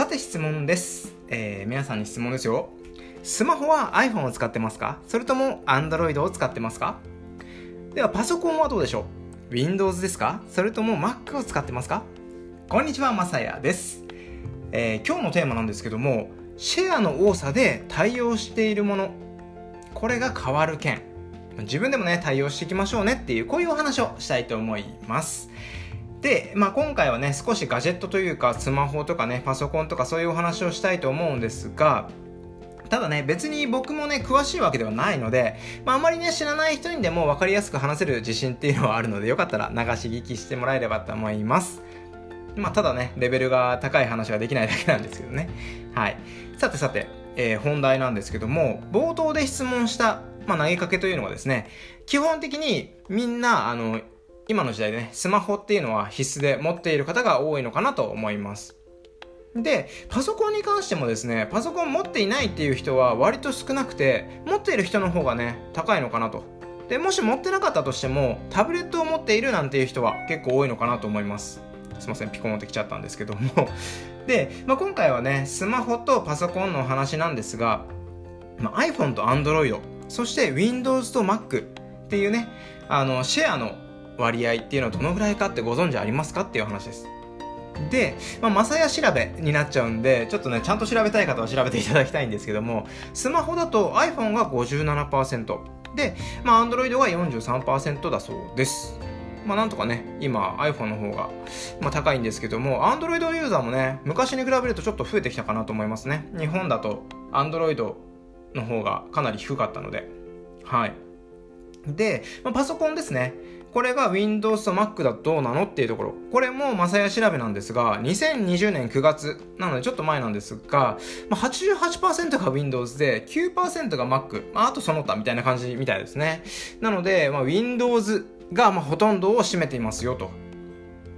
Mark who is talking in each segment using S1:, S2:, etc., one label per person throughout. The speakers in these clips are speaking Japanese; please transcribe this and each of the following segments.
S1: さて質問です、えー、皆さんに質問ですよ。スマホは iPhone を使ってますか？それとも Android を使ってますか？ではパソコンはどうでしょう？Windows ですか？それとも Mac を使ってますか？こんにちはまさやです、えー、今日のテーマなんですけどもシェアの多さで対応しているもの。これが変わる件。自分でもね対応していきましょうねっていうこういうお話をしたいと思います。で、まあ、今回はね少しガジェットというかスマホとかねパソコンとかそういうお話をしたいと思うんですがただね別に僕もね詳しいわけではないので、まあ、あまりね知らない人にでも分かりやすく話せる自信っていうのはあるのでよかったら流し聞きしてもらえればと思います。まあ、ただねレベルが高い話ができないだけなんですけどね。はい。さてさて、えー、本題なんですけども冒頭で質問した、まあ、投げかけというのはですね基本的にみんなあの今の時代でね、スマホっていうのは必須で持っている方が多いのかなと思います。で、パソコンに関してもですね、パソコン持っていないっていう人は割と少なくて、持っている人の方がね、高いのかなと。で、もし持ってなかったとしても、タブレットを持っているなんていう人は結構多いのかなと思います。すいません、ピコンってきちゃったんですけども で、まあ、今回はね、スマホとパソコンの話なんですが、まあ、iPhone と Android、そして Windows と Mac っていうね、あの、シェアの割合っていうのはどのぐらいかってご存知ありますかっていう話です。で、まあ、マサヤ調べになっちゃうんで、ちょっとね、ちゃんと調べたい方は調べていただきたいんですけども、スマホだと iPhone が57%、で、まあ、Android が43%だそうです。まあ、なんとかね、今 iPhone の方が、まあ、高いんですけども、Android ユーザーもね、昔に比べるとちょっと増えてきたかなと思いますね。日本だと Android の方がかなり低かったので。はい。で、まあ、パソコンですね。これが Windows と Mac だとどうなのっていうところ。これもまさや調べなんですが、2020年9月、なのでちょっと前なんですが、まあ、88%が Windows で、9%が Mac、まあ、あとその他みたいな感じみたいですね。なので、まあ、Windows がまあほとんどを占めていますよと。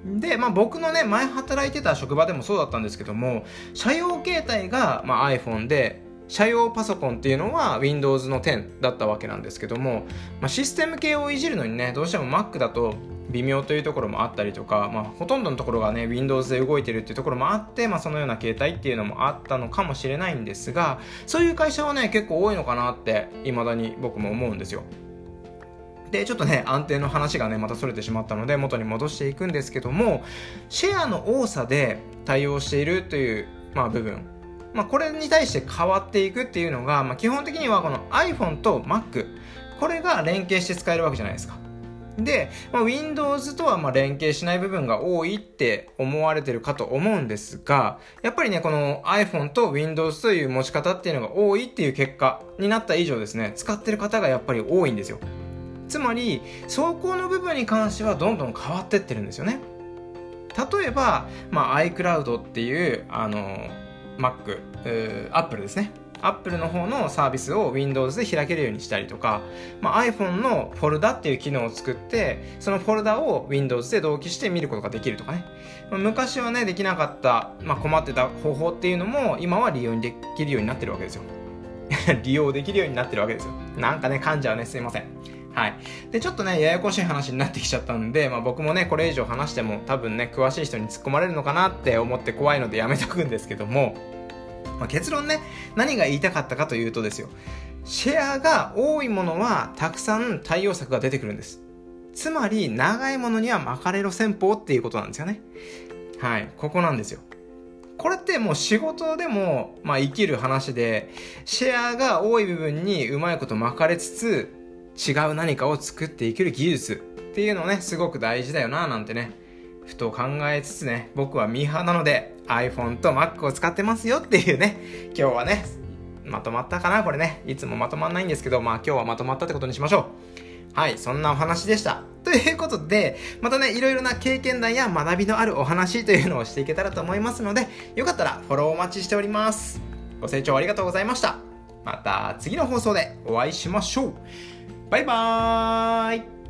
S1: で、まあ僕のね、前働いてた職場でもそうだったんですけども、社用携帯がまあ iPhone で、社用パソコンっていうのは Windows の10だったわけなんですけども、まあ、システム系をいじるのにねどうしても Mac だと微妙というところもあったりとか、まあ、ほとんどのところがね Windows で動いてるっていうところもあって、まあ、そのような携帯っていうのもあったのかもしれないんですがそういう会社はね結構多いのかなって未だに僕も思うんですよ。でちょっとね安定の話がねまたそれてしまったので元に戻していくんですけどもシェアの多さで対応しているという、まあ、部分まあ、これに対して変わっていくっていうのが、まあ、基本的にはこの iPhone と Mac これが連携して使えるわけじゃないですかで、まあ、Windows とはまあ連携しない部分が多いって思われてるかと思うんですが、やっぱりね、この iPhone と Windows という持ち方っていうのが多いっていう結果になった以上ですね、使ってる方がやっぱり多いんですよ。つまり、走行の部分に関してはどんどん変わってってるんですよね。例えば、まあ、iCloud っていう、あの、Mac、Apple ですね。Apple の方のサービスを Windows で開けるようにしたりとか、まあ、iPhone のフォルダっていう機能を作ってそのフォルダを Windows で同期して見ることができるとかね、ま、昔はねできなかった、まあ、困ってた方法っていうのも今は利用できるようになってるわけですよ。利用できるようになってるわけですよ。なんかね噛んじゃうね。すいません。はい。で、ちょっとね、ややこしい話になってきちゃったんで、まあ僕もね、これ以上話しても多分ね、詳しい人に突っ込まれるのかなって思って怖いのでやめとくんですけども、まあ、結論ね、何が言いたかったかというとですよ、シェアが多いものはたくさん対応策が出てくるんです。つまり、長いものには巻かれろ戦法っていうことなんですよね。はい、ここなんですよ。これってもう仕事でも、まあ、生きる話で、シェアが多い部分にうまいこと巻かれつつ、違う何かを作っていける技術っていうのね、すごく大事だよななんてね、ふと考えつつね、僕はミーハーなので iPhone と Mac を使ってますよっていうね、今日はね、まとまったかなこれね。いつもまとまんないんですけど、まあ今日はまとまったってことにしましょう。はい、そんなお話でした。ということで、またね、いろいろな経験談や学びのあるお話というのをしていけたらと思いますので、よかったらフォローお待ちしております。ご清聴ありがとうございました。また次の放送でお会いしましょう。バイバーイ。